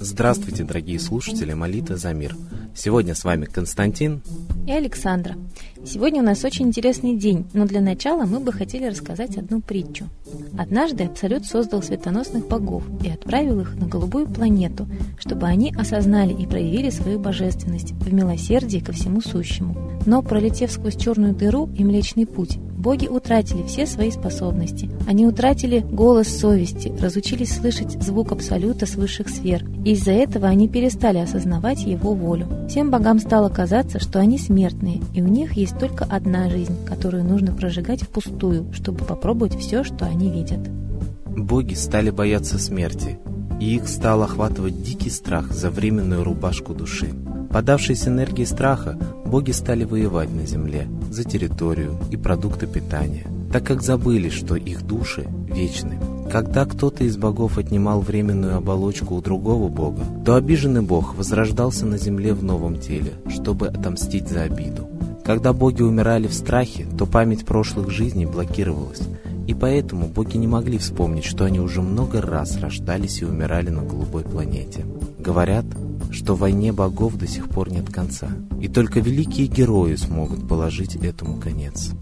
Здравствуйте, дорогие слушатели Молитва за мир. Сегодня с вами Константин и Александра. Сегодня у нас очень интересный день, но для начала мы бы хотели рассказать одну притчу. Однажды Абсолют создал светоносных богов и отправил их на голубую планету, чтобы они осознали и проявили свою божественность в милосердии ко всему сущему. Но, пролетев сквозь черную дыру и Млечный Путь, боги утратили все свои способности. Они утратили голос совести, разучились слышать звук Абсолюта с высших сфер, и из-за этого они перестали осознавать его волю. Всем богам стало казаться, что они смертные, и у них есть только одна жизнь, которую нужно прожигать впустую, чтобы попробовать все, что они видят. Боги стали бояться смерти, и их стал охватывать дикий страх за временную рубашку души. Подавшись энергии страха, боги стали воевать на земле за территорию и продукты питания, так как забыли, что их души вечны. Когда кто-то из богов отнимал временную оболочку у другого бога, то обиженный бог возрождался на земле в новом теле, чтобы отомстить за обиду. Когда боги умирали в страхе, то память прошлых жизней блокировалась, и поэтому боги не могли вспомнить, что они уже много раз рождались и умирали на голубой планете. Говорят, что войне богов до сих пор нет конца, и только великие герои смогут положить этому конец.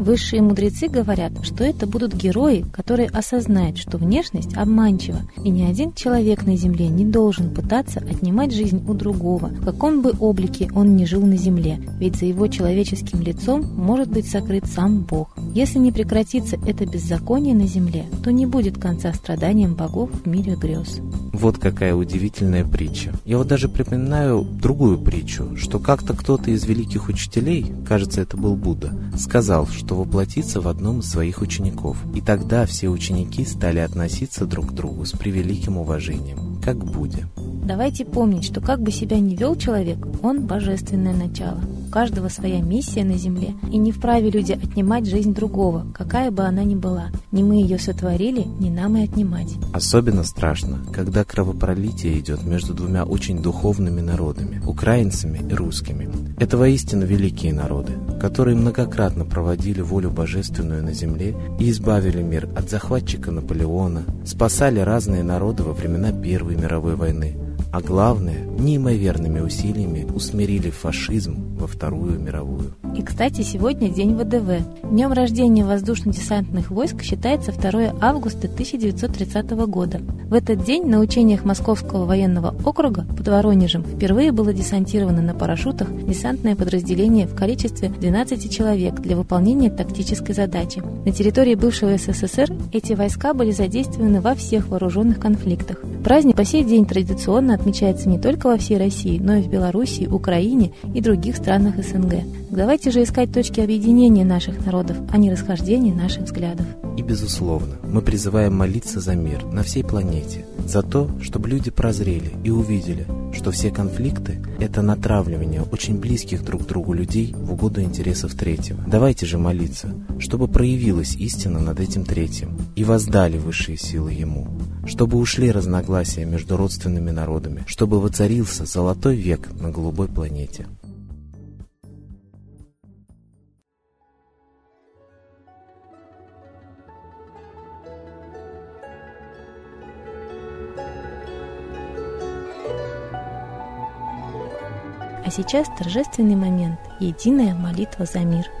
Высшие мудрецы говорят, что это будут герои, которые осознают, что внешность обманчива, и ни один человек на Земле не должен пытаться отнимать жизнь у другого, в каком бы облике он ни жил на Земле, ведь за его человеческим лицом может быть сокрыт сам Бог. Если не прекратится это беззаконие на Земле, то не будет конца страданиям богов в мире грез. Вот какая удивительная притча. Я вот даже припоминаю другую притчу, что как-то кто-то из великих учителей, кажется, это был Будда, сказал, что воплотится в одном из своих учеников. И тогда все ученики стали относиться друг к другу с превеликим уважением, как Будде. Давайте помнить, что как бы себя ни вел человек, он божественное начало. Каждого своя миссия на земле, и не вправе люди отнимать жизнь другого, какая бы она ни была. Не мы ее сотворили, не нам и отнимать. Особенно страшно, когда кровопролитие идет между двумя очень духовными народами, украинцами и русскими. Это воистину великие народы, которые многократно проводили волю божественную на земле и избавили мир от захватчика Наполеона, спасали разные народы во времена Первой мировой войны, а главное, неимоверными усилиями усмирили фашизм во Вторую мировую. И, кстати, сегодня день ВДВ. Днем рождения воздушно-десантных войск считается 2 августа 1930 года. В этот день на учениях Московского военного округа под Воронежем впервые было десантировано на парашютах десантное подразделение в количестве 12 человек для выполнения тактической задачи. На территории бывшего СССР эти войска были задействованы во всех вооруженных конфликтах. Праздник по сей день традиционно отмечается не только во всей России, но и в Беларуси, Украине и других странах СНГ. Давайте же искать точки объединения наших народов, а не расхождения наших взглядов. И, безусловно, мы призываем молиться за мир на всей планете, за то, чтобы люди прозрели и увидели, что все конфликты – это натравливание очень близких друг к другу людей в угоду интересов третьего. Давайте же молиться, чтобы проявилась истина над этим третьим и воздали высшие силы ему, чтобы ушли разногласия между родственными народами, чтобы воцарился золотой век на голубой планете. А сейчас торжественный момент – единая молитва за мир –